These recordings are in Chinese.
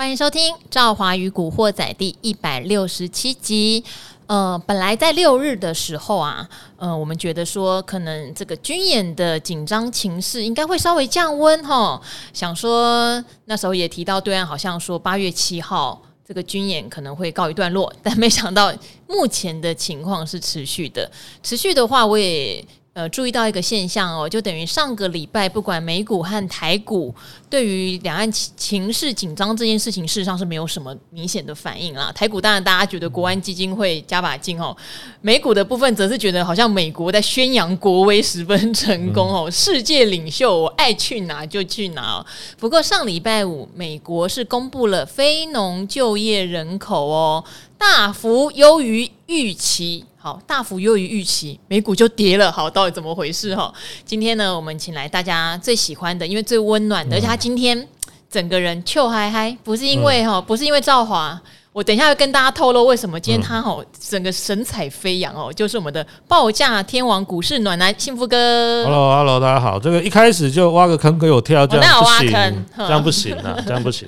欢迎收听《赵华与古惑仔》第一百六十七集。呃，本来在六日的时候啊，呃，我们觉得说可能这个军演的紧张情势应该会稍微降温哈。想说那时候也提到对岸好像说八月七号这个军演可能会告一段落，但没想到目前的情况是持续的。持续的话，我也。呃，注意到一个现象哦，就等于上个礼拜，不管美股和台股，对于两岸情势紧张这件事情，事实上是没有什么明显的反应啦。台股当然大家觉得国安基金会加把劲哦，美股的部分则是觉得好像美国在宣扬国威十分成功哦，世界领袖，我爱去哪就去哪。不过上礼拜五，美国是公布了非农就业人口哦，大幅优于预期。好，大幅优于预期，美股就跌了。好，到底怎么回事？哈，今天呢，我们请来大家最喜欢的，因为最温暖的，而且他今天整个人笑嗨嗨，不是因为哈，不是因为赵华，我等一下要跟大家透露为什么今天他哈整个神采飞扬哦，就是我们的报价天王股市暖男幸福哥。Hello，Hello，大家好。这个一开始就挖个坑给我跳，这样不行，这样不行啊，这样不行。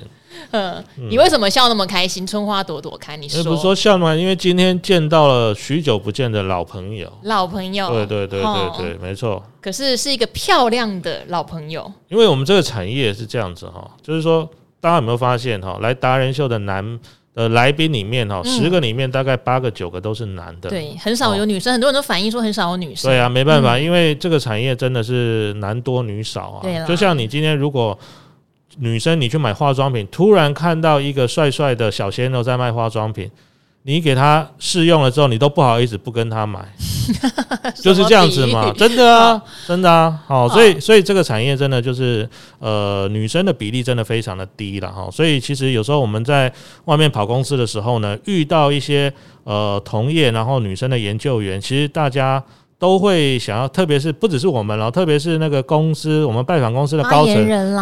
嗯，你为什么笑那么开心？春花朵朵开，你说。不是说笑吗？因为今天见到了许久不见的老朋友。老朋友，对对对对对，没错。可是是一个漂亮的老朋友。因为我们这个产业是这样子哈，就是说，大家有没有发现哈？来达人秀的男呃来宾里面哈，十个里面大概八个九个都是男的。对，很少有女生。很多人都反映说很少有女生。对啊，没办法，因为这个产业真的是男多女少啊。就像你今天如果。女生，你去买化妆品，突然看到一个帅帅的小鲜肉在卖化妆品，你给他试用了之后，你都不好意思不跟他买，就是这样子嘛，真的啊，真的啊，好，所以所以这个产业真的就是呃，女生的比例真的非常的低了哈，所以其实有时候我们在外面跑公司的时候呢，遇到一些呃同业然后女生的研究员，其实大家。都会想要，特别是不只是我们了，特别是那个公司，我们拜访公司的高层，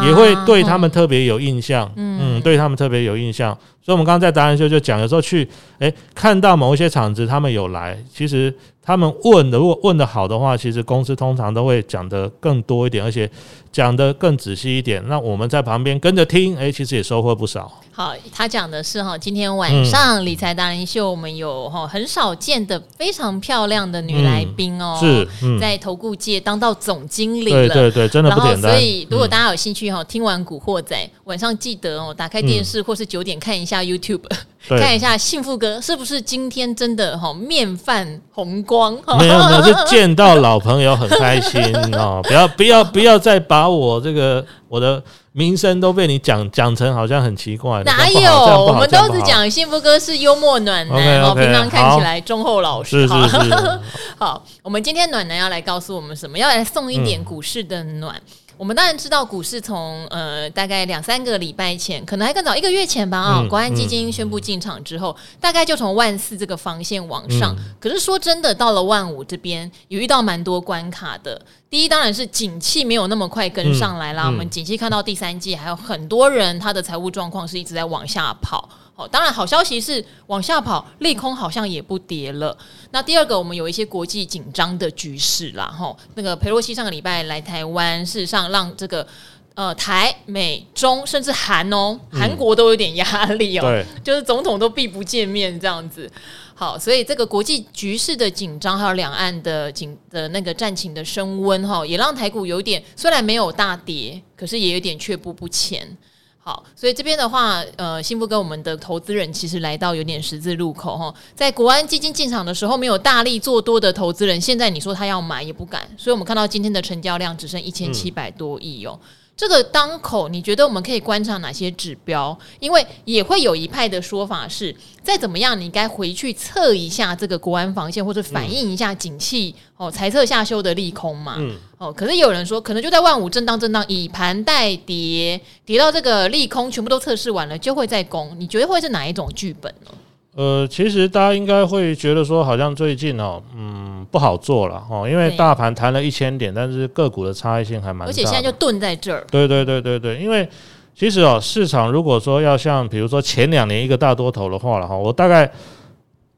也会对他们特别有印象，嗯，对他们特别有印象。所以，我们刚刚在达人秀就讲，有时候去，诶，看到某一些场子，他们有来，其实他们问的，如果问的好的话，其实公司通常都会讲的更多一点，而且讲的更仔细一点。那我们在旁边跟着听，诶，其实也收获不少。好，他讲的是哈，今天晚上理财达人秀，我们有哈很少见的非常漂亮的女来宾哦，是在投顾界当到总经理了，对对对，真的不简单。所以，如果大家有兴趣哈，听完古惑仔，晚上记得哦，打开电视或是九点看一下。YouTube 看一下幸福哥是不是今天真的哈面泛红光？没有没有，就见到老朋友很开心哦！不要不要不要再把我这个我的名声都被你讲讲成好像很奇怪。哪有？我们都是讲幸福哥是幽默暖男哦，okay, 平常看起来忠厚老实。好，是是是好，我们今天暖男要来告诉我们什么？要来送一点股市的暖。嗯我们当然知道，股市从呃大概两三个礼拜前，可能还更早一个月前吧啊，国安基金宣布进场之后，大概就从万四这个防线往上。可是说真的，到了万五这边，有遇到蛮多关卡的。第一，当然是景气没有那么快跟上来啦。我们景气看到第三季，还有很多人他的财务状况是一直在往下跑。好，当然好消息是往下跑，利空好像也不跌了。那第二个，我们有一些国际紧张的局势啦，哈，那个裴洛西上个礼拜来台湾，事实上让这个呃台美中甚至韩哦，韩国都有点压力哦，对，就是总统都避不见面这样子。好，所以这个国际局势的紧张，还有两岸的紧的那个战情的升温，哈，也让台股有点虽然没有大跌，可是也有点却步不前。好，所以这边的话，呃，幸福跟我们的投资人其实来到有点十字路口哈，在国安基金进场的时候，没有大力做多的投资人，现在你说他要买也不敢，所以我们看到今天的成交量只剩一千七百多亿哦。这个当口，你觉得我们可以观察哪些指标？因为也会有一派的说法是，再怎么样，你该回去测一下这个国安防线，或者反映一下景气哦，财测下修的利空嘛。嗯。哦，可是有人说，可能就在万五震荡震荡，以盘带跌，跌到这个利空全部都测试完了，就会再攻。你觉得会是哪一种剧本呢？呃，其实大家应该会觉得说，好像最近哦，嗯，不好做了哦，因为大盘弹了一千点，但是个股的差异性还蛮大，而且现在就顿在这儿。对对对对对，因为其实哦，市场如果说要像比如说前两年一个大多头的话了哈，我大概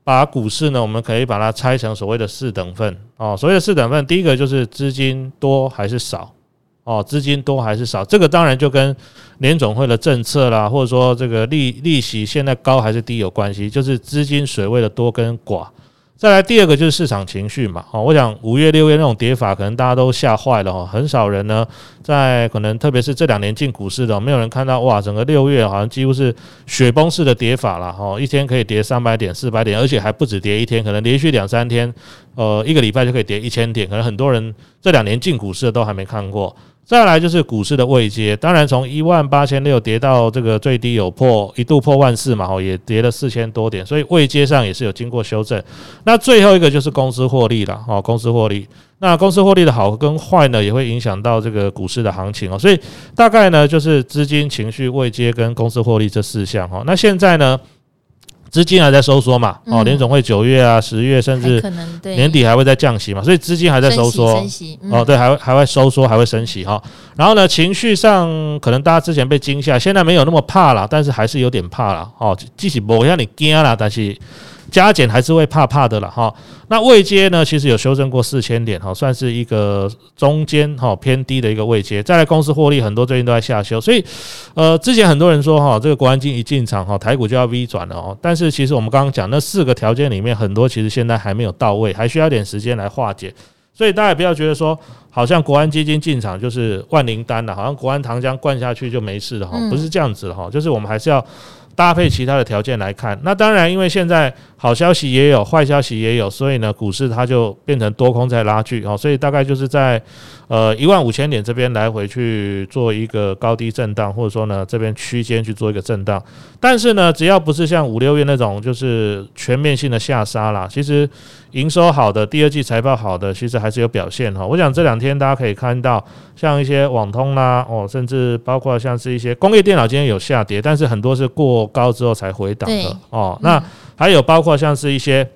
把股市呢，我们可以把它拆成所谓的四等份哦，所谓的四等份，第一个就是资金多还是少哦，资金多还是少？这个当然就跟联总会的政策啦，或者说这个利利息现在高还是低有关系，就是资金水位的多跟寡。再来第二个就是市场情绪嘛，哦，我想五月六月那种跌法，可能大家都吓坏了哈，很少人呢在可能特别是这两年进股市的，没有人看到哇，整个六月好像几乎是雪崩式的跌法了哈，一天可以跌三百点、四百点，而且还不止跌一天，可能连续两三天，呃，一个礼拜就可以跌一千点，可能很多人这两年进股市的都还没看过。再来就是股市的位阶，当然从一万八千六跌到这个最低有破一度破万四嘛，吼也跌了四千多点，所以位阶上也是有经过修正。那最后一个就是公司获利了，哦，公司获利，那公司获利的好跟坏呢，也会影响到这个股市的行情哦。所以大概呢就是资金、情绪、位阶跟公司获利这四项哈。那现在呢？资金还在收缩嘛？哦，联总会九月啊、十月甚至年底还会再降息嘛，所以资金还在收缩。哦，对，还会还会收缩，还会升息哈。然后呢，情绪上可能大家之前被惊吓，现在没有那么怕了，但是还是有点怕了。哦，即使不让你惊了，但是。加减还是会怕怕的了哈，那位阶呢，其实有修正过四千点哈，算是一个中间哈偏低的一个位阶。再来公司获利很多最近都在下修，所以呃之前很多人说哈，这个国安金一进场哈，台股就要 V 转了哦。但是其实我们刚刚讲那四个条件里面，很多其实现在还没有到位，还需要点时间来化解。所以大家也不要觉得说，好像国安基金进场就是万灵丹了，好像国安糖浆灌下去就没事了哈，不是这样子的哈，就是我们还是要。搭配其他的条件来看，那当然，因为现在好消息也有，坏消息也有，所以呢，股市它就变成多空在拉锯哦，所以大概就是在呃一万五千点这边来回去做一个高低震荡，或者说呢这边区间去做一个震荡。但是呢，只要不是像五六月那种就是全面性的下杀啦，其实营收好的，第二季财报好的，其实还是有表现哈。我想这两天大家可以看到，像一些网通啦，哦，甚至包括像是一些工业电脑今天有下跌，但是很多是过。高之后才回档的哦，那还有包括像是一些，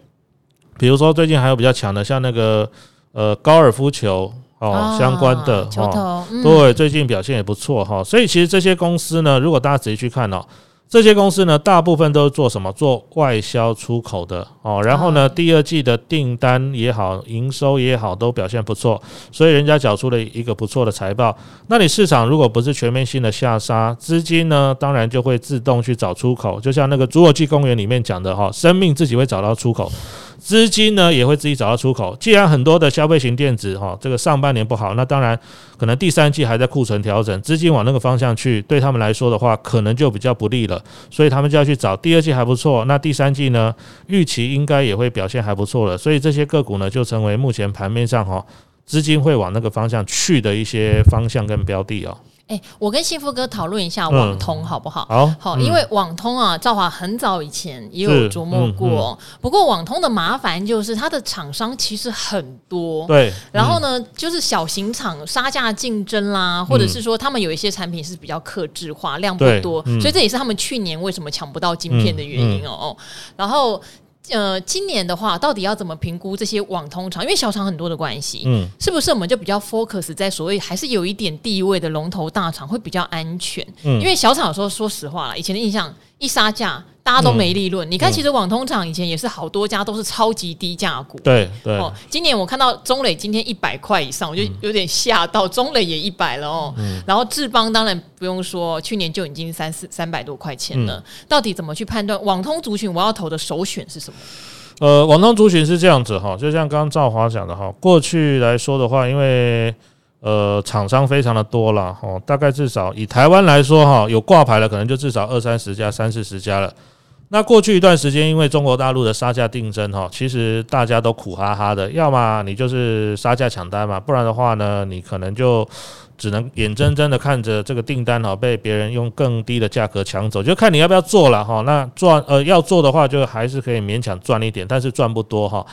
比如说最近还有比较强的，像那个呃高尔夫球哦相关的哦，对，最近表现也不错哈，所以其实这些公司呢，如果大家仔细去看哦。这些公司呢，大部分都是做什么？做外销出口的哦。然后呢，第二季的订单也好，营收也好，都表现不错，所以人家缴出了一个不错的财报。那你市场如果不是全面性的下杀，资金呢，当然就会自动去找出口。就像那个《侏罗纪公园》里面讲的哈，生命自己会找到出口。资金呢也会自己找到出口。既然很多的消费型电子哈，这个上半年不好，那当然可能第三季还在库存调整，资金往那个方向去，对他们来说的话，可能就比较不利了。所以他们就要去找第二季还不错，那第三季呢，预期应该也会表现还不错了。所以这些个股呢，就成为目前盘面上哈资金会往那个方向去的一些方向跟标的哦。哎、欸，我跟幸福哥讨论一下网通好不好？嗯、好，好，因为网通啊，兆华很早以前也有琢磨过。不过网通的麻烦就是它的厂商其实很多，对。然后呢，就是小型厂杀价竞争啦，或者是说他们有一些产品是比较克制化，量不多，所以这也是他们去年为什么抢不到晶片的原因哦。然后。呃，今年的话，到底要怎么评估这些网通厂？因为小厂很多的关系，嗯，是不是我们就比较 focus 在所谓还是有一点地位的龙头大厂会比较安全？嗯，因为小厂有时候说实话啦，以前的印象。一杀价，大家都没利润。嗯、你看，其实网通厂以前也是好多家都是超级低价股。对对。哦，今年我看到中磊今天一百块以上，我就有点吓到。中磊也一百了哦。嗯。然后智邦当然不用说，去年就已经三四三百多块钱了。嗯、到底怎么去判断网通族群我要投的首选是什么？呃，网通族群是这样子哈，就像刚刚兆华讲的哈，过去来说的话，因为。呃，厂商非常的多了哈，大概至少以台湾来说哈，有挂牌的可能就至少二三十家、三四十家了。那过去一段时间，因为中国大陆的杀价竞争哈，其实大家都苦哈哈的，要么你就是杀价抢单嘛，不然的话呢，你可能就只能眼睁睁的看着这个订单哈被别人用更低的价格抢走，就看你要不要做了哈。那赚呃要做的话，就还是可以勉强赚一点，但是赚不多哈。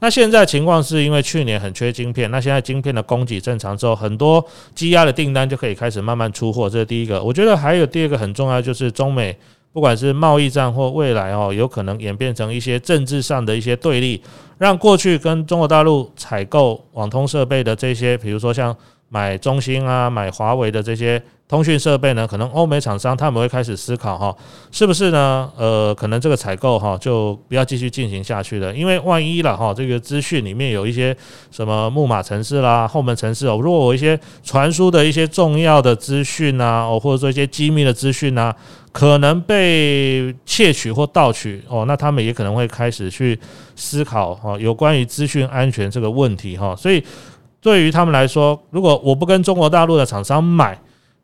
那现在情况是因为去年很缺晶片，那现在晶片的供给正常之后，很多积压的订单就可以开始慢慢出货。这是第一个。我觉得还有第二个很重要，就是中美不管是贸易战或未来哦，有可能演变成一些政治上的一些对立，让过去跟中国大陆采购网通设备的这些，比如说像买中兴啊，买华为的这些。通讯设备呢，可能欧美厂商他们会开始思考哈，是不是呢？呃，可能这个采购哈就不要继续进行下去了，因为万一了哈，这个资讯里面有一些什么木马程式啦、后门程式哦，如果我一些传输的一些重要的资讯啊，哦，或者说一些机密的资讯啊，可能被窃取或盗取哦，那他们也可能会开始去思考哈，有关于资讯安全这个问题哈。所以对于他们来说，如果我不跟中国大陆的厂商买，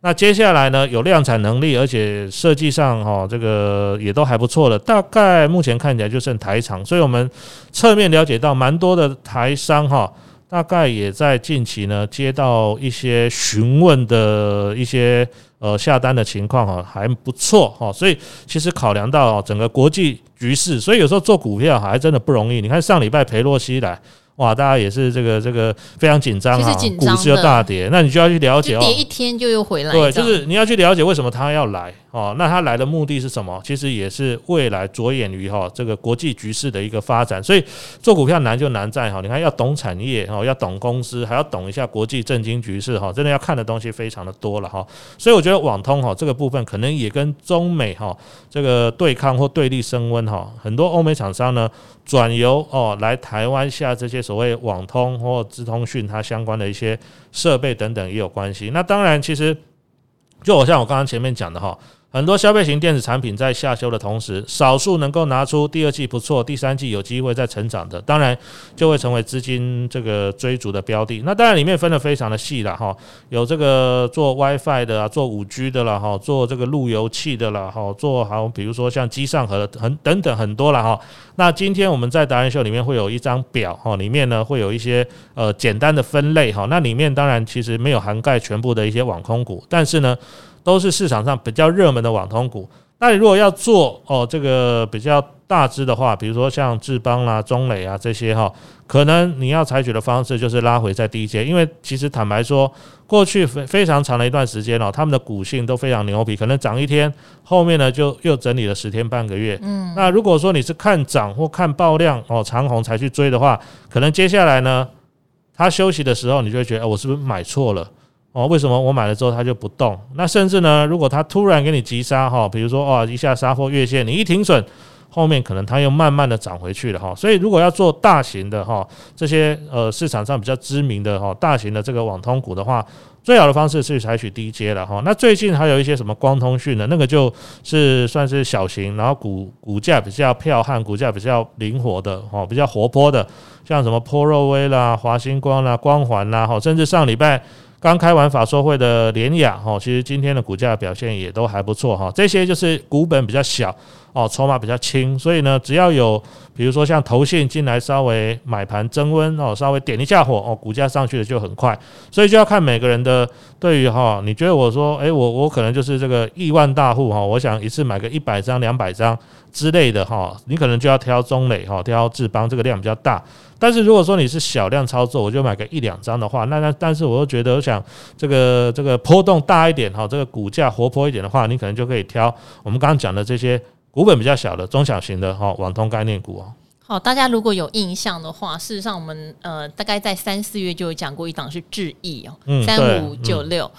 那接下来呢，有量产能力，而且设计上哈，这个也都还不错的。大概目前看起来就剩台厂，所以我们侧面了解到，蛮多的台商哈，大概也在近期呢接到一些询问的一些呃下单的情况哈，还不错哈。所以其实考量到整个国际局势，所以有时候做股票还真的不容易。你看上礼拜裴洛西来。哇，大家也是这个这个非常紧张啊，股市又大跌，那你就要去了解哦，跌一天就又回来，对，就是你要去了解为什么他要来。哦，那他来的目的是什么？其实也是未来着眼于哈这个国际局势的一个发展。所以做股票难就难在哈，你看要懂产业哈，要懂公司，还要懂一下国际政经局势哈，真的要看的东西非常的多了哈。所以我觉得网通哈这个部分可能也跟中美哈这个对抗或对立升温哈，很多欧美厂商呢转由哦来台湾下这些所谓网通或资通讯它相关的一些设备等等也有关系。那当然，其实就好像我刚刚前面讲的哈。很多消费型电子产品在下修的同时，少数能够拿出第二季不错、第三季有机会再成长的，当然就会成为资金这个追逐的标的。那当然里面分的非常的细了哈，有这个做 WiFi 的啊，做五 G 的了哈，做这个路由器的了哈，做好比如说像机上盒很等等很多了哈。那今天我们在达人秀里面会有一张表哈，里面呢会有一些呃简单的分类哈，那里面当然其实没有涵盖全部的一些网空股，但是呢。都是市场上比较热门的网通股。那你如果要做哦，这个比较大只的话，比如说像智邦啦、中磊啊这些哈，可能你要采取的方式就是拉回在低阶，因为其实坦白说，过去非非常长的一段时间哦，他们的股性都非常牛皮，可能涨一天，后面呢就又整理了十天半个月。嗯，那如果说你是看涨或看爆量哦长红才去追的话，可能接下来呢，它休息的时候，你就会觉得，我是不是买错了？哦，为什么我买了之后它就不动？那甚至呢，如果它突然给你急杀哈，比如说哦一下杀破月线，你一停损，后面可能它又慢慢的涨回去了哈。所以如果要做大型的哈这些呃市场上比较知名的哈大型的这个网通股的话，最好的方式是采取低阶了哈。那最近还有一些什么光通讯的，那个就是算是小型，然后股股价比较彪悍，股价比较灵活的哈，比较活泼的，像什么波若威啦、华星光啦、光环啦哈，甚至上礼拜。刚开完法说会的联雅哈，其实今天的股价表现也都还不错哈。这些就是股本比较小哦，筹码比较轻，所以呢，只要有比如说像投信进来稍微买盘增温哦，稍微点一下火哦，股价上去的就很快。所以就要看每个人的对于哈，你觉得我说诶，我我可能就是这个亿万大户哈，我想一次买个一百张两百张之类的哈，你可能就要挑中磊哈，挑智邦这个量比较大。但是如果说你是小量操作，我就买个一两张的话，那那但是我又觉得我想这个这个波动大一点哈，这个股价活泼一点的话，你可能就可以挑我们刚刚讲的这些股本比较小的中小型的哈网通概念股哦。好，大家如果有印象的话，事实上我们呃大概在三四月就有讲过一档是智易哦，三五九六。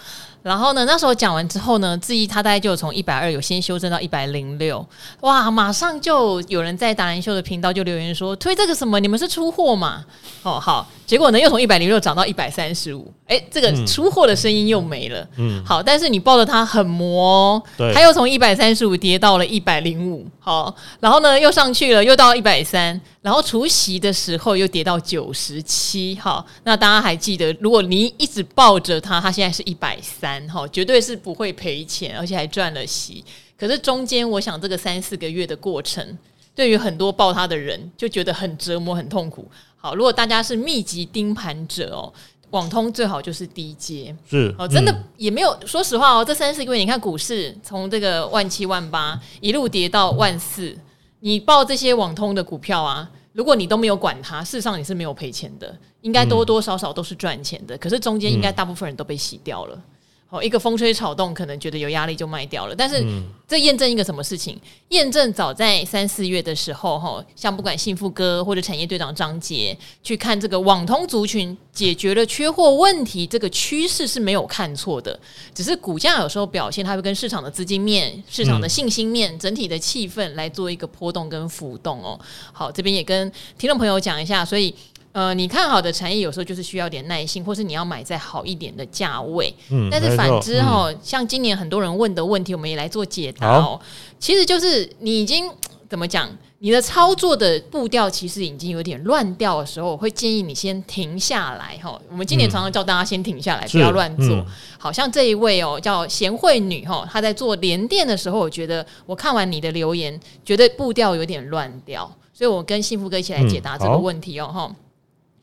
然后呢，那时候讲完之后呢，质疑他大概就从一百二有先修正到一百零六，哇，马上就有人在达人秀的频道就留言说推这个什么，你们是出货嘛？哦，好。结果呢，又从一百零六涨到一百三十五，哎，这个出货的声音又没了。嗯，好，但是你抱着它很磨哦，对，它又从一百三十五跌到了一百零五，好，然后呢又上去了，又到一百三，然后除夕的时候又跌到九十七，哈，那大家还记得，如果你一直抱着它，它现在是一百三，哈，绝对是不会赔钱，而且还赚了息。可是中间，我想这个三四个月的过程，对于很多抱它的人就觉得很折磨、很痛苦。好，如果大家是密集盯盘者哦，网通最好就是低阶，是哦，真的也没有。嗯、说实话哦，这三四个月，你看股市从这个万七万八一路跌到万四，你报这些网通的股票啊，如果你都没有管它，事实上你是没有赔钱的，应该多多少少都是赚钱的。嗯、可是中间应该大部分人都被洗掉了。哦，一个风吹草动，可能觉得有压力就卖掉了。但是这验证一个什么事情？验证早在三四月的时候，哈，像不管幸福哥或者产业队长张杰去看这个网通族群解决了缺货问题，这个趋势是没有看错的。只是股价有时候表现，它会跟市场的资金面、市场的信心面、整体的气氛来做一个波动跟浮动哦。好，这边也跟听众朋友讲一下，所以。呃，你看好的产业有时候就是需要点耐心，或是你要买在好一点的价位。嗯，但是反之哈，嗯、像今年很多人问的问题，我们也来做解答哦。其实就是你已经怎么讲，你的操作的步调其实已经有点乱掉的时候，我会建议你先停下来哈。我们今年常常叫大家先停下来，嗯、不要乱做。嗯、好像这一位哦，叫贤惠女哈，她在做联电的时候，我觉得我看完你的留言，觉得步调有点乱掉，所以我跟幸福哥一起来解答这个问题哦哈。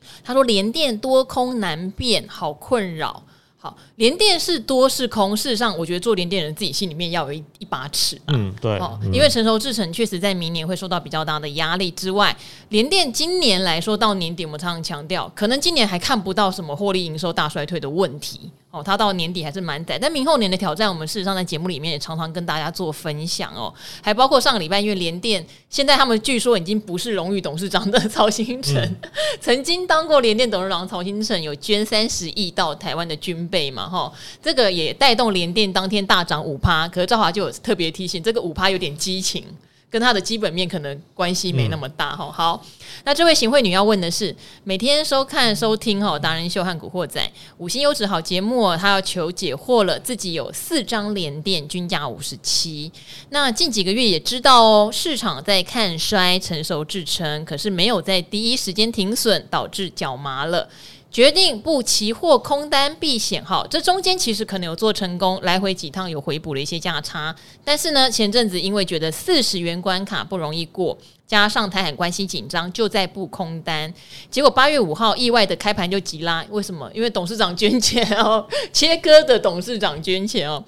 嗯他说：“联电多空难辨，好困扰。好，联电是多是空？事实上，我觉得做联电人自己心里面要有一一把尺。嗯，对。哦，因为成熟制程确实在明年会受到比较大的压力之外，联电今年来说到年底，我们常常强调，可能今年还看不到什么获利营收大衰退的问题。”哦，它到年底还是蛮窄，但明后年的挑战，我们事实上在节目里面也常常跟大家做分享哦，还包括上个礼拜，因为联电现在他们据说已经不是荣誉董事长的 曹兴诚，嗯、曾经当过联电董事长曹兴诚有捐三十亿到台湾的军备嘛，哈，这个也带动联电当天大涨五趴，可是赵华就有特别提醒，这个五趴有点激情。跟它的基本面可能关系没那么大哈。嗯、好，那这位行贿女要问的是，每天收看收听哈达人秀和古惑仔五星优质好节目，她要求解惑了。自己有四张连电，均价五十七。那近几个月也知道哦，市场在看衰成熟制撑，可是没有在第一时间停损，导致脚麻了。决定不期货空单避险，哈，这中间其实可能有做成功，来回几趟有回补了一些价差，但是呢，前阵子因为觉得四十元关卡不容易过，加上台海关系紧张，就在布空单，结果八月五号意外的开盘就急拉，为什么？因为董事长捐钱哦，切割的董事长捐钱哦，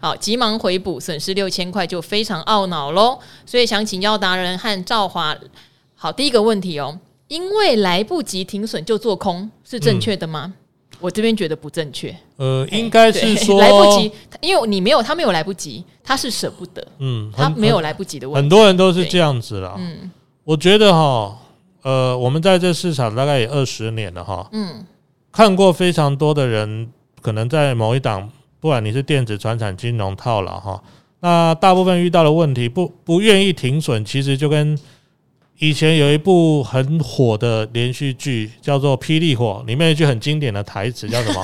好，急忙回补，损失六千块，就非常懊恼喽，所以想请教达人和赵华，好，第一个问题哦。因为来不及停损就做空是正确的吗？嗯、我这边觉得不正确。呃，应该是说来不及，因为你没有，他没有来不及，他是舍不得。嗯，他没有来不及的问题。很多人都是这样子啦。嗯，我觉得哈，呃，我们在这市场大概也二十年了哈。嗯，看过非常多的人，可能在某一档，不管你是电子、传产、金融套了哈，那大部分遇到的问题，不不愿意停损，其实就跟。以前有一部很火的连续剧，叫做《霹雳火》，里面一句很经典的台词叫什么？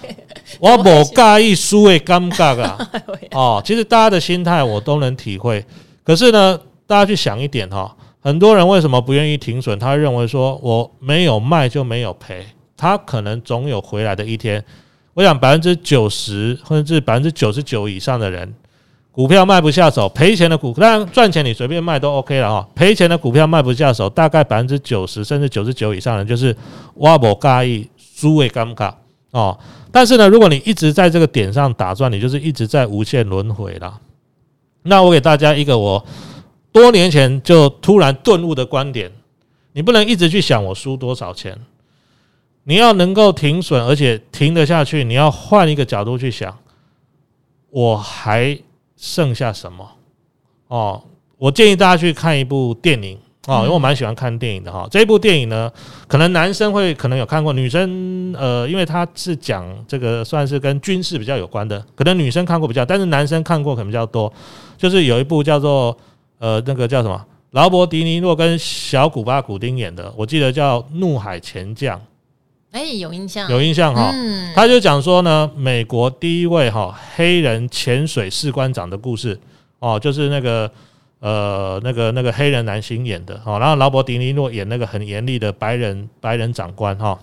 我不介意输的尴尬啊！哦，其实大家的心态我都能体会。可是呢，大家去想一点哈，很多人为什么不愿意停损？他认为说我没有卖就没有赔，他可能总有回来的一天。我想百分之九十甚至是百分之九十九以上的人。股票卖不下手，赔钱的股，当然赚钱你随便卖都 OK 了哈。赔钱的股票卖不下手，大概百分之九十甚至九十九以上的就是我不介意输的尴尬哦。但是呢，如果你一直在这个点上打转，你就是一直在无限轮回了。那我给大家一个我多年前就突然顿悟的观点：你不能一直去想我输多少钱，你要能够停损，而且停得下去。你要换一个角度去想，我还。剩下什么？哦，我建议大家去看一部电影哦，因为我蛮喜欢看电影的哈。这一部电影呢，可能男生会可能有看过，女生呃，因为它是讲这个算是跟军事比较有关的，可能女生看过比较，但是男生看过可能比较多。就是有一部叫做呃那个叫什么，劳勃迪尼诺跟小古巴古丁演的，我记得叫《怒海潜将》。哎，有印象，有印象哈。嗯，他就讲说呢，美国第一位哈黑人潜水士官长的故事哦，就是那个呃那个那个黑人男星演的哦，然后劳勃迪尼诺演那个很严厉的白人白人长官哈。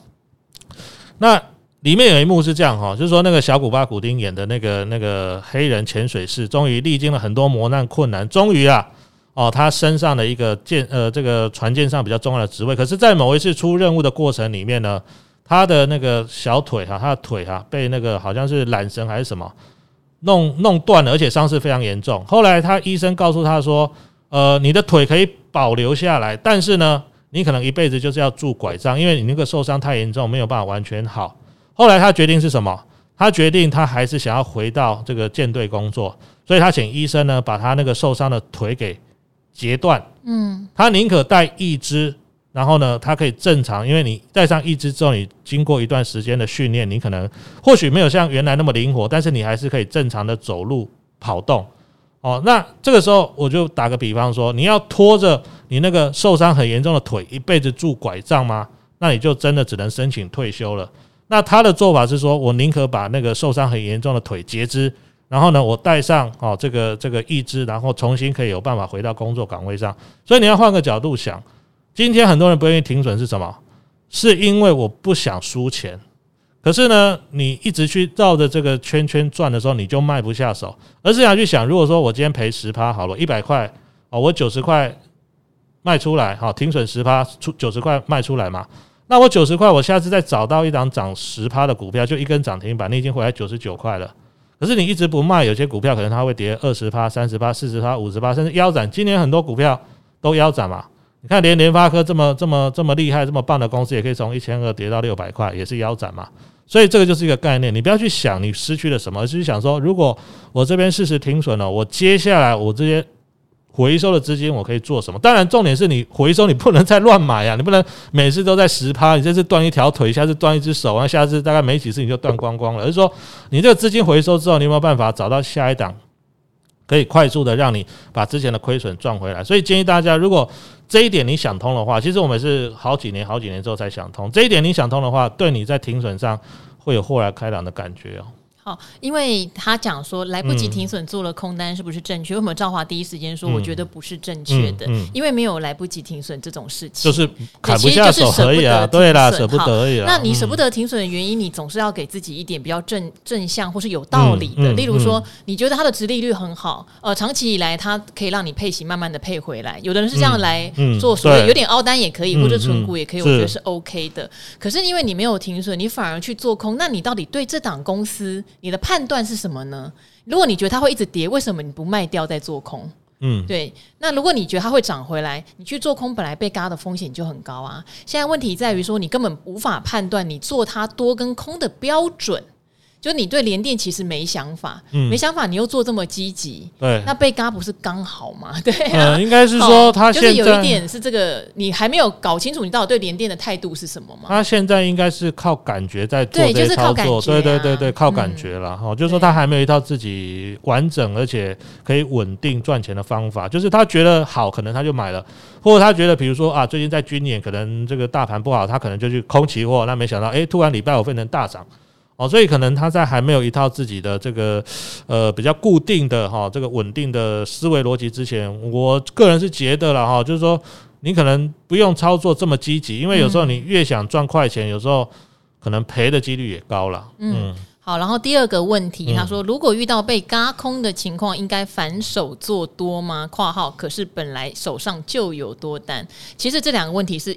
那里面有一幕是这样哈，就是说那个小古巴古丁演的那个那个黑人潜水士，终于历经了很多磨难困难，终于啊哦，他身上的一个舰呃这个船舰上比较重要的职位，可是，在某一次出任务的过程里面呢。他的那个小腿哈，他的腿哈被那个好像是缆绳还是什么弄弄断了，而且伤势非常严重。后来他医生告诉他说：“呃，你的腿可以保留下来，但是呢，你可能一辈子就是要拄拐杖，因为你那个受伤太严重，没有办法完全好。”后来他决定是什么？他决定他还是想要回到这个舰队工作，所以他请医生呢把他那个受伤的腿给截断。嗯，他宁可带义肢，然后呢，它可以正常，因为你带上义肢之后，你经过一段时间的训练，你可能或许没有像原来那么灵活，但是你还是可以正常的走路跑动。哦，那这个时候我就打个比方说，你要拖着你那个受伤很严重的腿一辈子拄拐杖吗？那你就真的只能申请退休了。那他的做法是说，我宁可把那个受伤很严重的腿截肢，然后呢，我带上哦这个这个义肢，然后重新可以有办法回到工作岗位上。所以你要换个角度想，今天很多人不愿意停损是什么？是因为我不想输钱。可是呢，你一直去绕着这个圈圈转的时候，你就卖不下手。而是想去想，如果说我今天赔十趴好了，一百块哦，我九十块卖出来，好停损十趴出九十块卖出来嘛。那我九十块，我下次再找到一档涨十趴的股票，就一根涨停板，你已经回来九十九块了。可是你一直不卖，有些股票可能它会跌二十趴、三十趴、四十趴、五十趴，甚至腰斩。今年很多股票都腰斩嘛。你看，连联发科这么这么这么厉害、这么棒的公司，也可以从一千二跌到六百块，也是腰斩嘛。所以这个就是一个概念，你不要去想你失去了什么，而是去想说，如果我这边适时停损了，我接下来我这些。回收的资金我可以做什么？当然，重点是你回收，你不能再乱买啊！你不能每次都在十趴，你这次断一条腿，下次断一只手，然后下次大概没几次你就断光光了。而是说，你这个资金回收之后，你有没有办法找到下一档，可以快速的让你把之前的亏损赚回来？所以建议大家，如果这一点你想通的话，其实我们是好几年、好几年之后才想通。这一点你想通的话，对你在庭审上会有豁然开朗的感觉哦。好，因为他讲说来不及停损做了空单是不是正确？为什么赵华第一时间说我觉得不是正确的？因为没有来不及停损这种事情，就是砍不下手而已啊。对啦，舍不得而已啦。那你舍不得停损的原因，你总是要给自己一点比较正正向或是有道理的。例如说，你觉得它的殖利率很好，呃，长期以来它可以让你配息慢慢的配回来。有的人是这样来做，所以有点凹单也可以，或者存股也可以，我觉得是 OK 的。可是因为你没有停损，你反而去做空，那你到底对这档公司你的判断是？什么呢？如果你觉得它会一直跌，为什么你不卖掉再做空？嗯，对。那如果你觉得它会涨回来，你去做空本来被嘎的风险就很高啊。现在问题在于说，你根本无法判断你做它多跟空的标准。就你对联电其实没想法，嗯，没想法，你又做这么积极，对，那被嘎不是刚好吗？对啊，应该是说他现在就是有一点是这个，你还没有搞清楚你到底对联电的态度是什么吗？他现在应该是靠感觉在做这些操作，对，就是靠感觉，对对对对，靠感觉了哈。就是说他还没有一套自己完整而且可以稳定赚钱的方法，就是他觉得好，可能他就买了，或者他觉得比如说啊，最近在军演，可能这个大盘不好，他可能就去空期货，那没想到哎，突然礼拜五变成大涨。哦，所以可能他在还没有一套自己的这个呃比较固定的哈这个稳定的思维逻辑之前，我个人是觉得了哈，就是说你可能不用操作这么积极，因为有时候你越想赚快钱，有时候可能赔的几率也高了。嗯，好，然后第二个问题，他说如果遇到被嘎空的情况，应该反手做多吗？括号可是本来手上就有多单，其实这两个问题是。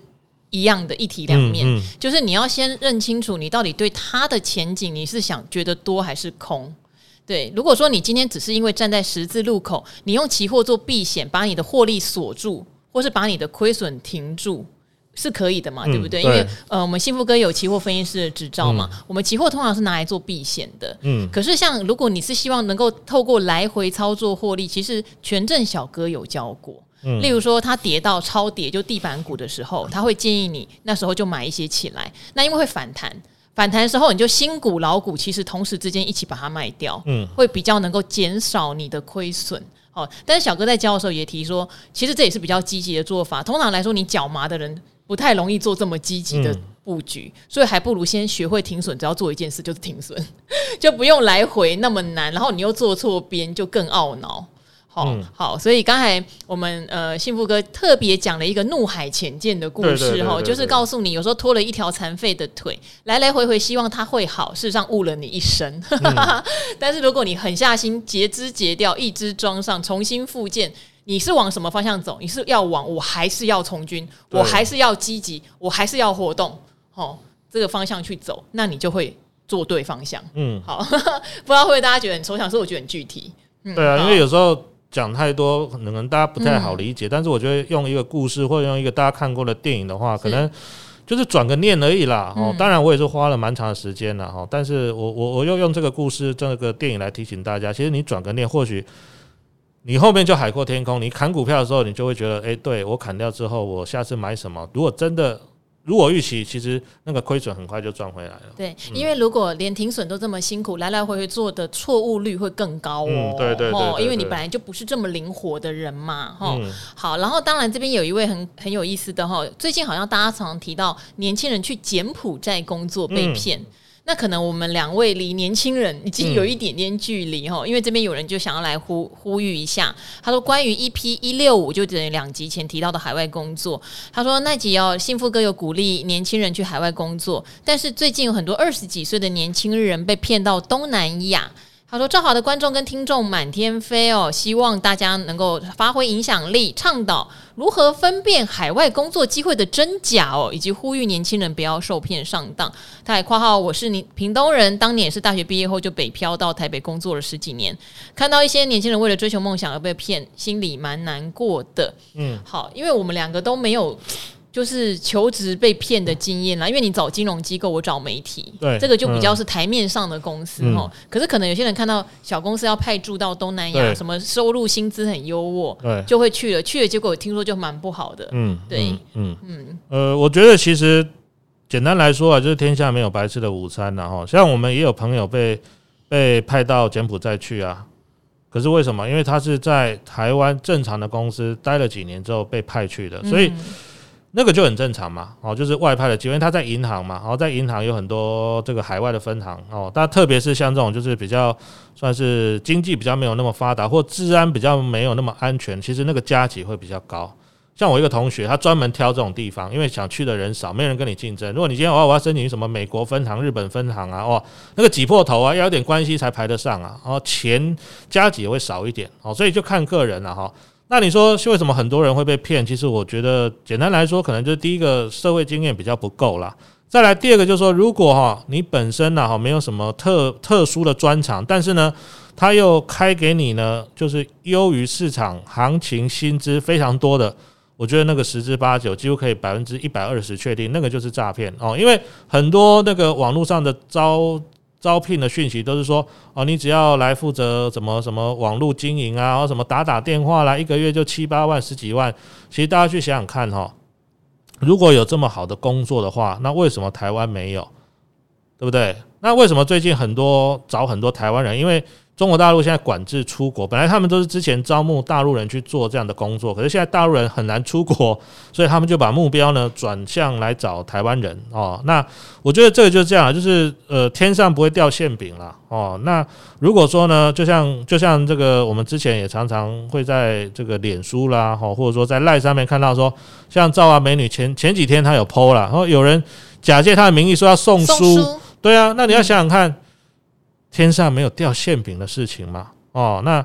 一样的一体两面，嗯嗯、就是你要先认清楚，你到底对它的前景，你是想觉得多还是空？对，如果说你今天只是因为站在十字路口，你用期货做避险，把你的获利锁住，或是把你的亏损停住，是可以的嘛？嗯、对不对？因为呃，我们幸福哥有期货分析师的执照嘛，嗯、我们期货通常是拿来做避险的。嗯，可是像如果你是希望能够透过来回操作获利，其实权证小哥有教过。例如说，它跌到超跌就地板股的时候，他会建议你那时候就买一些起来。那因为会反弹，反弹的时候你就新股老股其实同时之间一起把它卖掉，嗯，会比较能够减少你的亏损。哦，但是小哥在教的时候也提说，其实这也是比较积极的做法。通常来说，你脚麻的人不太容易做这么积极的布局，所以还不如先学会停损，只要做一件事就是停损，就不用来回那么难。然后你又做错边，就更懊恼。好、嗯、好，所以刚才我们呃幸福哥特别讲了一个怒海潜舰的故事哈，就是告诉你有时候拖了一条残废的腿，来来回回希望它会好，事实上误了你一生。嗯、但是如果你狠下心截肢截掉，一只装上，重新复健，你是往什么方向走？你是要往我还是要从军，我还是要积极，我还是要活动？哦，这个方向去走，那你就会做对方向。嗯，好，不知道会不会大家觉得很抽象，所以我觉得很具体。嗯、对啊，因为有时候。讲太多可能大家不太好理解，嗯、但是我觉得用一个故事或者用一个大家看过的电影的话，可能就是转个念而已啦。哦，当然我也是花了蛮长的时间了哈。但是我我我又用这个故事这个电影来提醒大家，其实你转个念，或许你后面就海阔天空。你砍股票的时候，你就会觉得，哎，对我砍掉之后，我下次买什么？如果真的。如果预期，其实那个亏损很快就赚回来了。对，因为如果连停损都这么辛苦，来来回回做的错误率会更高哦。嗯、对，对，因为你本来就不是这么灵活的人嘛，哈、嗯。好，然后当然这边有一位很很有意思的哈，最近好像大家常常提到年轻人去柬埔寨工作被骗。嗯那可能我们两位离年轻人已经有一点点距离哈，嗯、因为这边有人就想要来呼呼吁一下，他说关于 EP 一六五就等于两集前提到的海外工作，他说那集哦，幸福哥有鼓励年轻人去海外工作，但是最近有很多二十几岁的年轻人被骗到东南亚。他说：“正好的观众跟听众满天飞哦，希望大家能够发挥影响力，倡导如何分辨海外工作机会的真假哦，以及呼吁年轻人不要受骗上当。”他还括号：“我是你屏东人，当年也是大学毕业后就北漂到台北工作了十几年，看到一些年轻人为了追求梦想而被骗，心里蛮难过的。”嗯，好，因为我们两个都没有。就是求职被骗的经验啦，因为你找金融机构，我找媒体，对，这个就比较是台面上的公司哈。嗯、可是可能有些人看到小公司要派驻到东南亚，什么收入薪资很优渥，对，就会去了。去了结果听说就蛮不好的，嗯，对，嗯嗯，嗯。呃，我觉得其实简单来说啊，就是天下没有白吃的午餐然后像我们也有朋友被被派到柬埔寨去啊，可是为什么？因为他是在台湾正常的公司待了几年之后被派去的，所以。那个就很正常嘛，哦，就是外派的机会，因为他在银行嘛，然后在银行有很多这个海外的分行哦，但特别是像这种就是比较算是经济比较没有那么发达，或治安比较没有那么安全，其实那个加级会比较高。像我一个同学，他专门挑这种地方，因为想去的人少，没人跟你竞争。如果你今天我要我要申请什么美国分行、日本分行啊，哦，那个挤破头啊，要有点关系才排得上啊，然后钱加级也会少一点哦，所以就看个人了哈。那你说是为什么很多人会被骗？其实我觉得简单来说，可能就是第一个社会经验比较不够啦。再来第二个就是说，如果哈你本身呢哈没有什么特特殊的专长，但是呢他又开给你呢就是优于市场行情薪资非常多的，我觉得那个十之八九几乎可以百分之一百二十确定那个就是诈骗哦，因为很多那个网络上的招。招聘的讯息都是说哦，你只要来负责什么什么网络经营啊，或什么打打电话啦，一个月就七八万、十几万。其实大家去想想看哈，如果有这么好的工作的话，那为什么台湾没有？对不对？那为什么最近很多找很多台湾人？因为中国大陆现在管制出国，本来他们都是之前招募大陆人去做这样的工作，可是现在大陆人很难出国，所以他们就把目标呢转向来找台湾人哦。那我觉得这个就是这样，就是呃天上不会掉馅饼了哦。那如果说呢，就像就像这个我们之前也常常会在这个脸书啦，哈，或者说在赖上面看到说，像赵啊美女前前几天她有 PO 了，然后有人假借她的名义说要送书，对啊，那你要想想看。天上没有掉馅饼的事情嘛？哦，那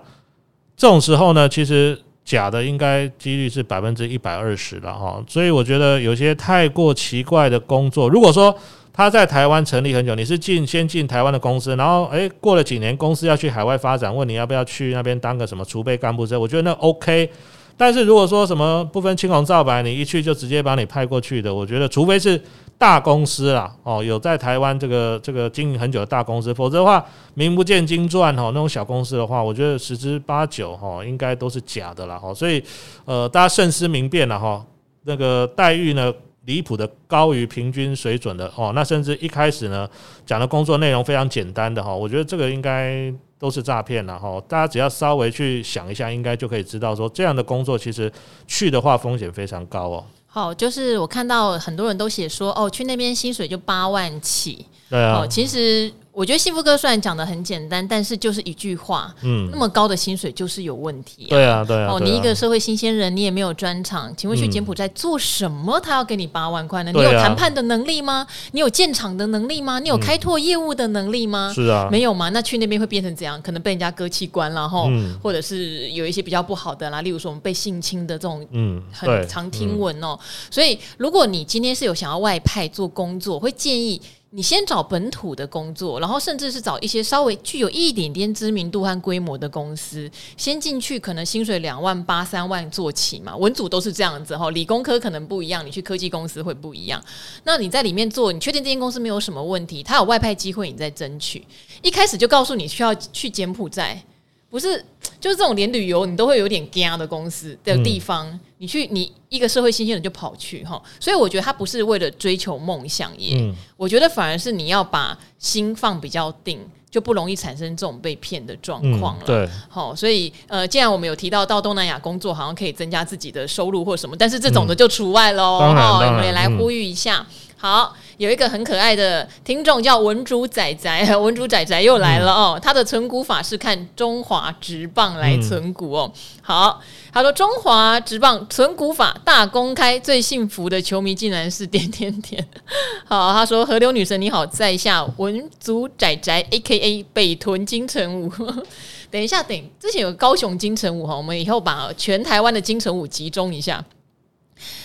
这种时候呢，其实假的应该几率是百分之一百二十了哈。所以我觉得有些太过奇怪的工作，如果说他在台湾成立很久，你是进先进台湾的公司，然后诶过了几年公司要去海外发展，问你要不要去那边当个什么储备干部这，我觉得那 OK。但是如果说什么不分青红皂白，你一去就直接把你派过去的，我觉得除非是。大公司啦，哦，有在台湾这个这个经营很久的大公司，否则的话，名不见经传哈，那种小公司的话，我觉得十之八九哈，应该都是假的啦哈，所以呃，大家慎思明辨了哈，那个待遇呢离谱的高于平均水准的哦，那甚至一开始呢讲的工作内容非常简单的哈，我觉得这个应该都是诈骗了哈，大家只要稍微去想一下，应该就可以知道说这样的工作其实去的话风险非常高哦。好，就是我看到很多人都写说，哦，去那边薪水就八万起。对啊，哦，其实。我觉得幸福哥虽然讲的很简单，但是就是一句话，嗯，那么高的薪水就是有问题。对啊，对啊。哦，你一个社会新鲜人，你也没有专场，请问去柬埔寨做什么？他要给你八万块呢？你有谈判的能力吗？你有建厂的能力吗？你有开拓业务的能力吗？是啊，没有吗？那去那边会变成怎样？可能被人家割器官然后，或者是有一些比较不好的啦，例如说我们被性侵的这种，嗯，很常听闻哦。所以如果你今天是有想要外派做工作，会建议。你先找本土的工作，然后甚至是找一些稍微具有一点点知名度和规模的公司，先进去，可能薪水两万八、三万做起嘛。文组都是这样子哈，理工科可能不一样，你去科技公司会不一样。那你在里面做，你确定这间公司没有什么问题，他有外派机会，你再争取。一开始就告诉你需要去柬埔寨。不是，就是这种连旅游你都会有点惊的公司的地方，嗯、你去你一个社会新鲜人就跑去哈，所以我觉得他不是为了追求梦想耶，嗯、我觉得反而是你要把心放比较定，就不容易产生这种被骗的状况了。对，好，所以呃，既然我们有提到到东南亚工作，好像可以增加自己的收入或什么，但是这种的就除外喽。哈、嗯，我们也来呼吁一下，嗯、好。有一个很可爱的听众叫文竹仔仔，文竹仔仔又来了哦。嗯、他的存股法是看中华职棒来存股哦。嗯、好，他说中华职棒存股法大公开，最幸福的球迷竟然是点点点。好，他说河流女神你好，在下文竹仔仔 A K A 北屯金城武。等一下，等之前有高雄金城武哈，我们以后把全台湾的金城武集中一下。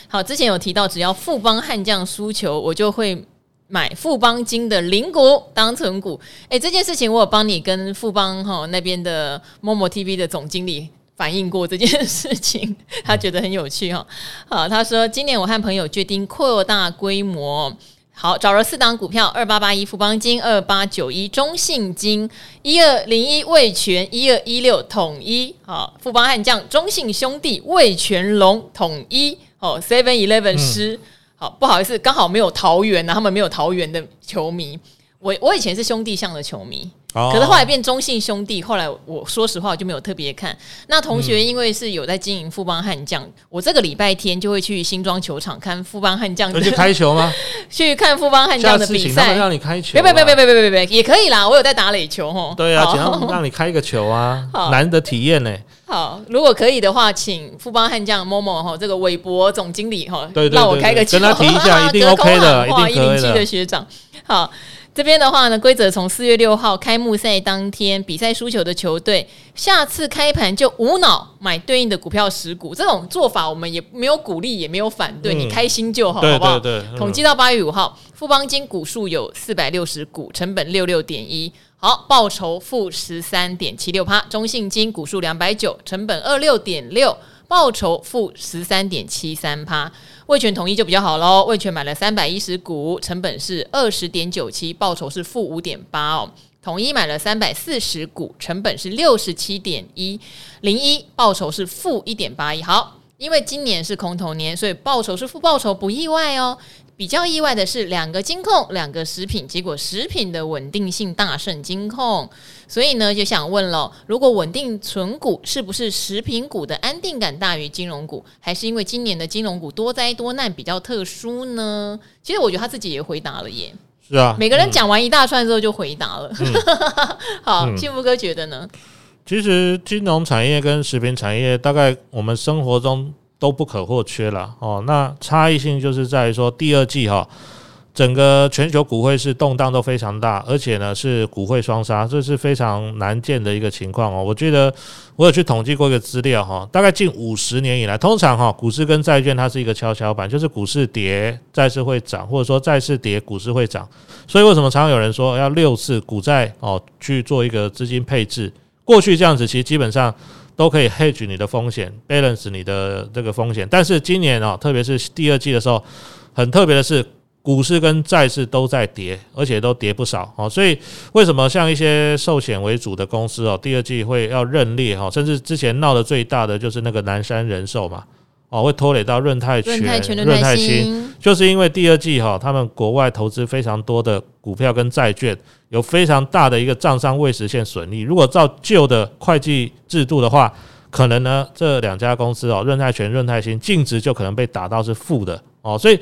好，之前有提到，只要富邦悍将输球，我就会买富邦金的零股当存股。诶，这件事情我有帮你跟富邦哈那边的某某 TV 的总经理反映过这件事情，他觉得很有趣哈。好，他说今年我和朋友决定扩大规模，好，找了四档股票：二八八一富邦金、二八九一中信金、一二零一味全、一二一六统一。好，富邦悍将、中信兄弟、味全龙统一。哦，Seven Eleven 师，好，不好意思，刚好没有桃园啊，他们没有桃园的球迷。我我以前是兄弟象的球迷。可是后来变中信兄弟，后来我说实话我就没有特别看。那同学因为是有在经营富邦悍将，我这个礼拜天就会去新庄球场看富邦悍将。去开球吗？去看富邦悍将的比赛。让你开球？别别别别别别别，也可以啦，我有在打垒球吼。对啊，让让你开一个球啊，难得体验呢。好，如果可以的话，请富邦悍将某某哈这个韦博总经理哈，让我开个球，跟他提一下，一定 OK 的，一定可以的。一零七的学长，好。这边的话呢，规则从四月六号开幕赛当天比赛输球的球队，下次开盘就无脑买对应的股票十股。这种做法我们也没有鼓励，也没有反对，嗯、你开心就好，好不好？对对对，统计到八月五号，富邦金股数有四百六十股，成本六六点一，好，报酬负十三点七六趴。中信金股数两百九，成本二六点六，报酬负十三点七三趴。味全统一就比较好喽，味全买了三百一十股，成本是二十点九七，报酬是负五点八哦。统一买了三百四十股，成本是六十七点一零一，报酬是负一点八一。好，因为今年是空头年，所以报酬是负报酬不意外哦。比较意外的是，两个金控，两个食品，结果食品的稳定性大胜金控，所以呢，就想问了：如果稳定存股，是不是食品股的安定感大于金融股，还是因为今年的金融股多灾多难比较特殊呢？其实我觉得他自己也回答了耶。是啊，每个人讲完一大串之后就回答了。嗯、好，嗯、幸福哥觉得呢？其实金融产业跟食品产业，大概我们生活中。都不可或缺了哦。那差异性就是在于说，第二季哈，整个全球股汇是动荡都非常大，而且呢是股汇双杀，这是非常难见的一个情况哦。我觉得我有去统计过一个资料哈，大概近五十年以来，通常哈股市跟债券它是一个跷跷板，就是股市跌，债市会涨，或者说债市跌，股市会涨。所以为什么常常有人说要六次股债哦去做一个资金配置？过去这样子，其实基本上。都可以 hedge 你的风险，balance 你的这个风险。但是今年啊，特别是第二季的时候，很特别的是，股市跟债市都在跌，而且都跌不少哦。所以为什么像一些寿险为主的公司哦，第二季会要认列哈，甚至之前闹得最大的就是那个南山人寿嘛。哦，会拖累到润泰全、润泰新，就是因为第二季哈，他们国外投资非常多的股票跟债券，有非常大的一个账上未实现损益。如果照旧的会计制度的话，可能呢这两家公司哦，润泰全、润泰新净值就可能被打到是负的哦。所以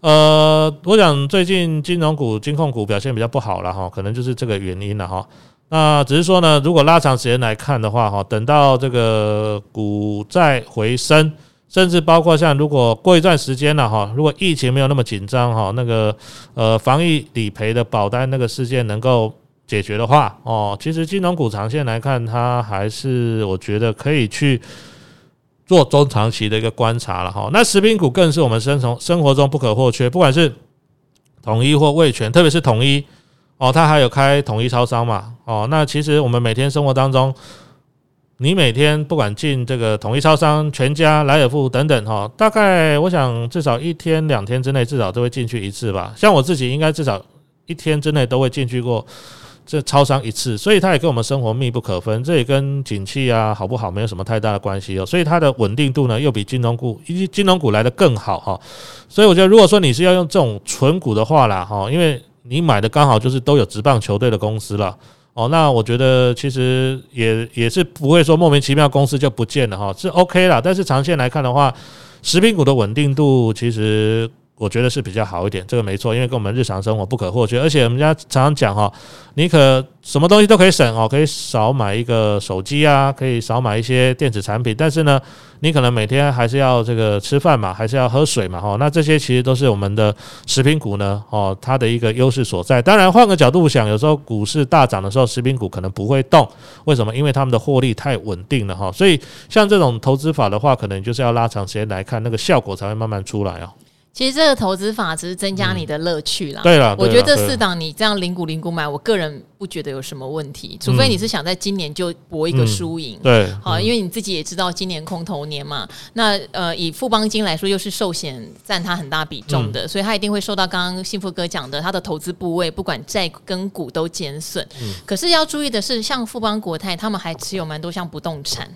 呃，我想最近金融股、金控股表现比较不好了哈，可能就是这个原因了哈。那只是说呢，如果拉长时间来看的话哈，等到这个股债回升。甚至包括像如果过一段时间了哈，如果疫情没有那么紧张哈，那个呃防疫理赔的保单那个事件能够解决的话哦，其实金融股长线来看，它还是我觉得可以去做中长期的一个观察了哈。那食品股更是我们生从生活中不可或缺，不管是统一或味全，特别是统一哦，它还有开统一超商嘛哦。那其实我们每天生活当中，你每天不管进这个统一超商、全家、莱尔富等等哈，大概我想至少一天两天之内至少都会进去一次吧。像我自己应该至少一天之内都会进去过。这超商一次，所以它也跟我们生活密不可分，这也跟景气啊好不好没有什么太大的关系哦。所以它的稳定度呢，又比金融股以及金融股来的更好哈。所以我觉得，如果说你是要用这种纯股的话啦哈，因为你买的刚好就是都有职棒球队的公司了哦，那我觉得其实也也是不会说莫名其妙公司就不见了哈，是 OK 啦。但是长线来看的话，食品股的稳定度其实。我觉得是比较好一点，这个没错，因为跟我们日常生活不可或缺。而且我们家常常讲哈，你可什么东西都可以省哦，可以少买一个手机啊，可以少买一些电子产品。但是呢，你可能每天还是要这个吃饭嘛，还是要喝水嘛，哈。那这些其实都是我们的食品股呢，哦，它的一个优势所在。当然，换个角度想，有时候股市大涨的时候，食品股可能不会动，为什么？因为他们的获利太稳定了哈。所以像这种投资法的话，可能就是要拉长时间来看，那个效果才会慢慢出来哦。其实这个投资法只是增加你的乐趣啦。对了，我觉得这四档你这样零股零股买，我个人不觉得有什么问题，除非你是想在今年就搏一个输赢。对，好，因为你自己也知道今年空头年嘛。那呃，以富邦金来说，又是寿险占它很大比重的，所以它一定会受到刚刚幸福哥讲的，它的投资部位不管债跟股都减损。可是要注意的是，像富邦国泰，他们还持有蛮多像不动产，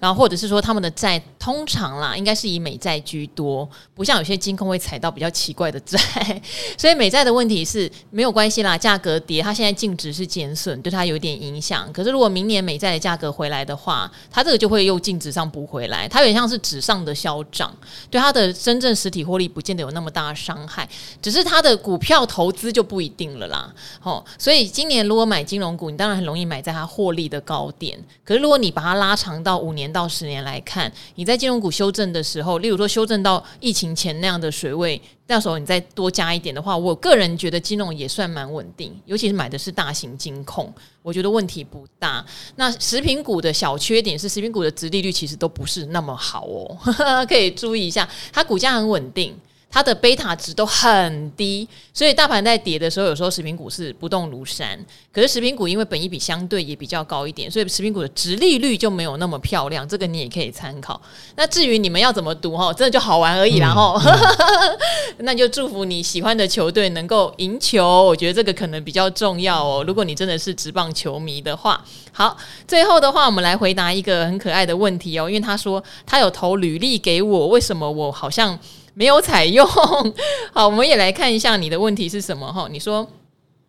然后或者是说他们的债通常啦，应该是以美债居多，不像有些金控会。踩到比较奇怪的债，所以美债的问题是没有关系啦，价格跌，它现在净值是减损，对它有点影响。可是如果明年美债的价格回来的话，它这个就会又净值上补回来，它有点像是纸上的消涨，对它的真正实体获利不见得有那么大的伤害，只是它的股票投资就不一定了啦。哦，所以今年如果买金融股，你当然很容易买在它获利的高点。可是如果你把它拉长到五五年到十年来看，你在金融股修正的时候，例如说修正到疫情前那样的水位。位到时候你再多加一点的话，我个人觉得金融也算蛮稳定，尤其是买的是大型金控，我觉得问题不大。那食品股的小缺点是，食品股的殖利率其实都不是那么好哦，可以注意一下，它股价很稳定。它的贝塔值都很低，所以大盘在跌的时候，有时候食品股是不动如山。可是食品股因为本益比相对也比较高一点，所以食品股的值利率就没有那么漂亮。这个你也可以参考。那至于你们要怎么读哈，真的就好玩而已啦哈。嗯、那就祝福你喜欢的球队能够赢球，我觉得这个可能比较重要哦。如果你真的是职棒球迷的话，好，最后的话我们来回答一个很可爱的问题哦，因为他说他有投履历给我，为什么我好像？没有采用，好，我们也来看一下你的问题是什么哈？你说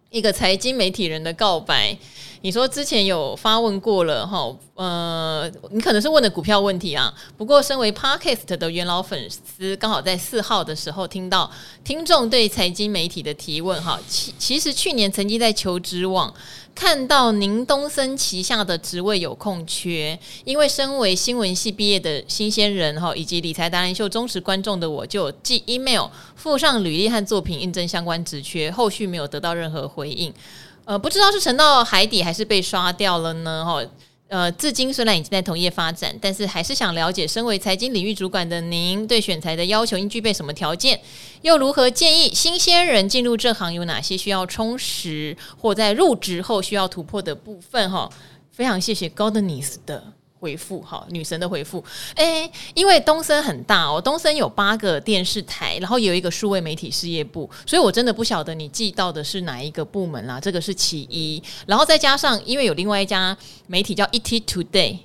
一个财经媒体人的告白，你说之前有发问过了哈，呃，你可能是问的股票问题啊。不过身为 Podcast 的元老粉丝，刚好在四号的时候听到听众对财经媒体的提问哈。其其实去年曾经在求职网。看到您东森旗下的职位有空缺，因为身为新闻系毕业的新鲜人哈，以及理财达人秀忠实观众的我，就寄 email 附上履历和作品印证相关职缺，后续没有得到任何回应，呃，不知道是沉到海底还是被刷掉了呢？哈。呃，至今虽然已经在同业发展，但是还是想了解，身为财经领域主管的您，对选材的要求应具备什么条件？又如何建议新鲜人进入这行有哪些需要充实，或在入职后需要突破的部分？哈，非常谢谢 Goldness 的。回复哈，女神的回复，诶，因为东森很大哦，东森有八个电视台，然后也有一个数位媒体事业部，所以我真的不晓得你寄到的是哪一个部门啦，这个是其一，然后再加上因为有另外一家媒体叫 ET Today，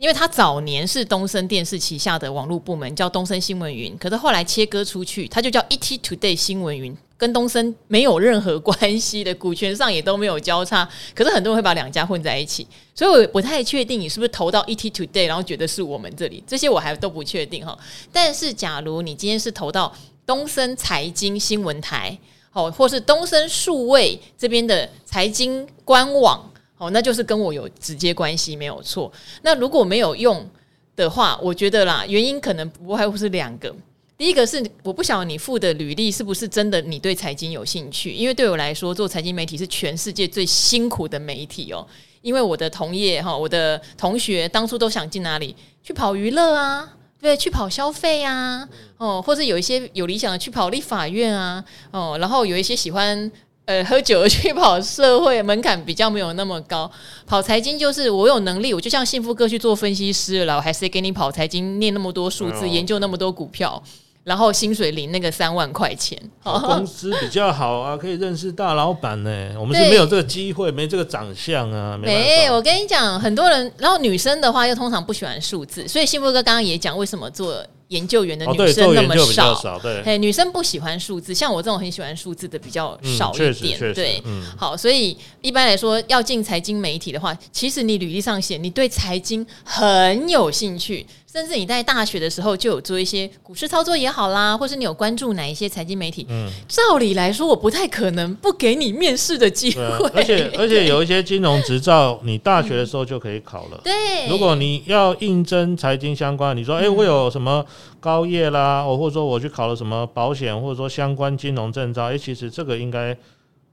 因为它早年是东森电视旗下的网络部门，叫东森新闻云，可是后来切割出去，它就叫 ET Today 新闻云。跟东森没有任何关系的，股权上也都没有交叉，可是很多人会把两家混在一起，所以我不太确定你是不是投到 ET Today，然后觉得是我们这里，这些我还都不确定哈。但是假如你今天是投到东森财经新闻台，哦，或是东森数位这边的财经官网，哦，那就是跟我有直接关系，没有错。那如果没有用的话，我觉得啦，原因可能不外乎是两个。第一个是我不晓得你附的履历是不是真的你对财经有兴趣，因为对我来说做财经媒体是全世界最辛苦的媒体哦。因为我的同业哈，我的同学当初都想进哪里去跑娱乐啊，对，去跑消费啊，哦，或者有一些有理想的去跑立法院啊，哦，然后有一些喜欢呃喝酒去跑社会，门槛比较没有那么高。跑财经就是我有能力，我就像幸福哥去做分析师了，我还是给你跑财经，念那么多数字，研究那么多股票。然后薪水领那个三万块钱，工资比较好啊，可以认识大老板呢。我们是没有这个机会，没这个长相啊。没，我跟你讲，很多人，然后女生的话又通常不喜欢数字，所以幸福哥刚刚也讲为什么做。研究员的女生那么少，对，嘿，女生不喜欢数字，像我这种很喜欢数字的比较少一点，嗯、对，嗯、好，所以一般来说要进财经媒体的话，其实你履历上写你对财经很有兴趣，甚至你在大学的时候就有做一些股市操作也好啦，或是你有关注哪一些财经媒体，嗯，照理来说我不太可能不给你面试的机会，而且而且有一些金融执照，你大学的时候就可以考了，对，如果你要应征财经相关，你说哎、欸，我有什么？高业啦，我或者说我去考了什么保险，或者说相关金融证照，哎、欸，其实这个应该，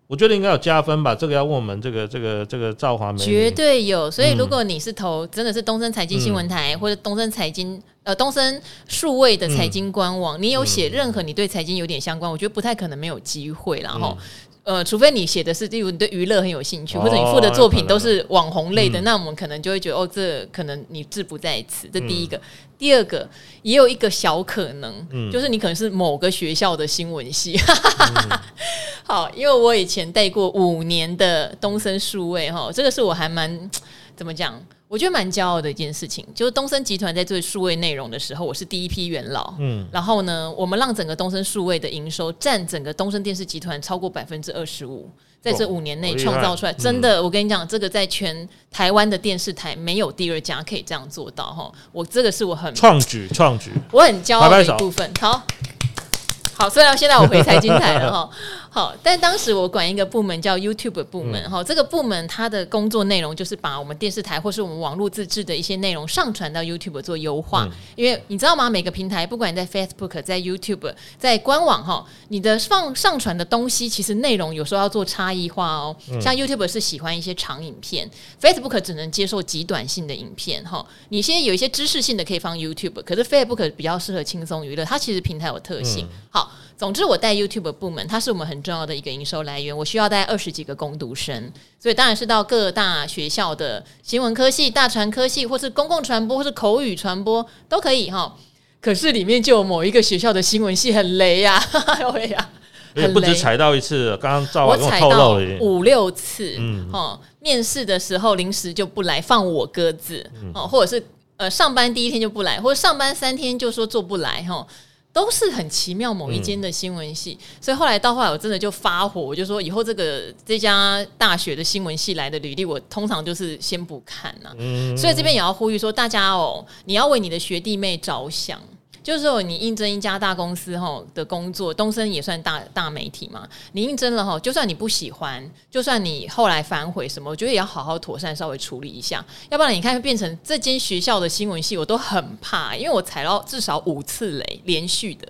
我觉得应该有加分吧。这个要问我们这个这个这个赵华梅，绝对有。所以如果你是投真的是东森财经新闻台、嗯、或者东森财经呃东森数位的财经官网，嗯、你有写任何你对财经有点相关，我觉得不太可能没有机会。然后。呃，除非你写的是，例如你对娱乐很有兴趣，或者你附的作品都是网红类的，那我们可能就会觉得，哦，这可能你志不在此。这第一个，第二个，也有一个小可能，就是你可能是某个学校的新闻系。好，因为我以前带过五年的东森数位，哈，这个是我还蛮怎么讲？我觉得蛮骄傲的一件事情，就是东森集团在做数位内容的时候，我是第一批元老。嗯，然后呢，我们让整个东森数位的营收占整个东森电视集团超过百分之二十五，在这五年内创造出来，真的，我跟你讲，这个在全台湾的电视台没有第二家可以这样做到哈。我这个是我很创举，创举，我很骄傲的一部分。好。好，虽然现在我回财经台了 哈，好，但当时我管一个部门叫 YouTube 部门哈，嗯、这个部门它的工作内容就是把我们电视台或是我们网络自制的一些内容上传到 YouTube 做优化，嗯、因为你知道吗？每个平台不管你在 Facebook、在 YouTube、在官网哈，你的放上传的东西其实内容有时候要做差异化哦。像 YouTube 是喜欢一些长影片、嗯、Facebook 只能接受极短性的影片哈。你现在有一些知识性的可以放 YouTube，可是 Facebook 比较适合轻松娱乐，它其实平台有特性。嗯、好。总之，我带 YouTube 部门，它是我们很重要的一个营收来源。我需要带二十几个工读生，所以当然是到各大学校的新闻科系、大传科系，或是公共传播，或是口语传播都可以哈。可是里面就有某一个学校的新闻系很雷呀，对呀，也不止踩到一次。刚刚赵老师透露了五六次，嗯，哈，面试的时候临时就不来，放我鸽子，哦，或者是呃上班第一天就不来，或者上班三天就说做不来，哈。都是很奇妙，某一间的新闻系，嗯、所以后来到后来，我真的就发火，我就说以后这个这家大学的新闻系来的履历，我通常就是先不看呐、啊。嗯、所以这边也要呼吁说，大家哦，你要为你的学弟妹着想。就是说，你应征一家大公司哈的工作，东森也算大大媒体嘛。你应征了哈，就算你不喜欢，就算你后来反悔什么，我觉得也要好好妥善稍微处理一下，要不然你看变成这间学校的新闻系，我都很怕，因为我踩到至少五次雷，连续的，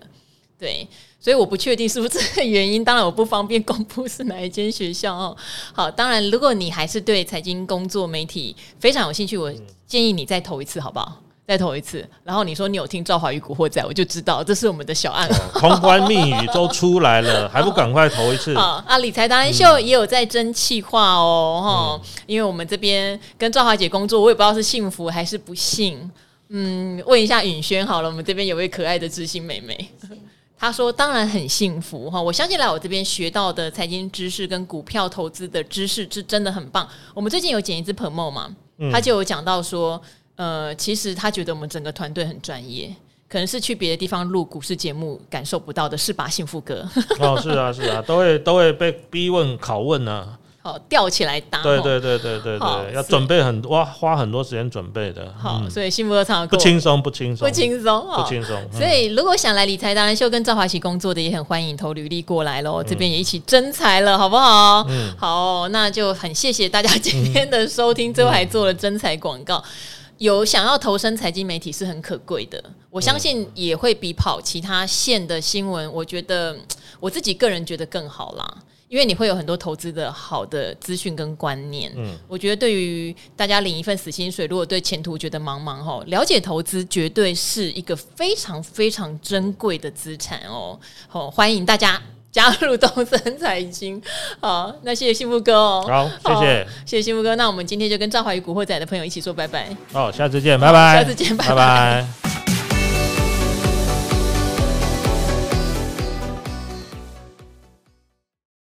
对，所以我不确定是不是这个原因。当然，我不方便公布是哪一间学校哦。好，当然，如果你还是对财经工作媒体非常有兴趣，我建议你再投一次，好不好？再投一次，然后你说你有听赵华与古惑仔，我就知道这是我们的小案。通关密语都出来了，还不赶快投一次？好 啊，理财达人秀也有在争气化哦，哈、嗯，因为我们这边跟赵华姐工作，我也不知道是幸福还是不幸。嗯，问一下允轩好了，我们这边有位可爱的知心妹妹，她说当然很幸福哈，我相信来我这边学到的财经知识跟股票投资的知识是真的很棒。我们最近有剪一支 promo 嘛，他就有讲到说。呃，其实他觉得我们整个团队很专业，可能是去别的地方录股市节目感受不到的，是吧？幸福哥？哦，是啊，是啊，都会都会被逼问、拷问呢、啊。好，吊起来打。对对对对对对，要准备很多，花很多时间准备的。好，嗯、所以幸福哥常不轻松，不轻松，不轻松，不轻松。所以如果想来理财达人秀跟赵华一起工作的，也很欢迎投履历过来喽。嗯、这边也一起征才了，好不好？嗯，好，那就很谢谢大家今天的收听，嗯、最后还做了征才广告。有想要投身财经媒体是很可贵的，我相信也会比跑其他线的新闻，我觉得我自己个人觉得更好啦。因为你会有很多投资的好的资讯跟观念。嗯，我觉得对于大家领一份死薪水，如果对前途觉得茫茫吼，了解投资绝对是一个非常非常珍贵的资产哦。好，欢迎大家加入东森财经。好，那谢谢幸福哥哦。好，谢谢，谢谢幸福哥。那我们今天就跟赵怀宇古惑仔的朋友一起说拜拜。哦，下次见，拜拜。下次见，拜拜。拜拜。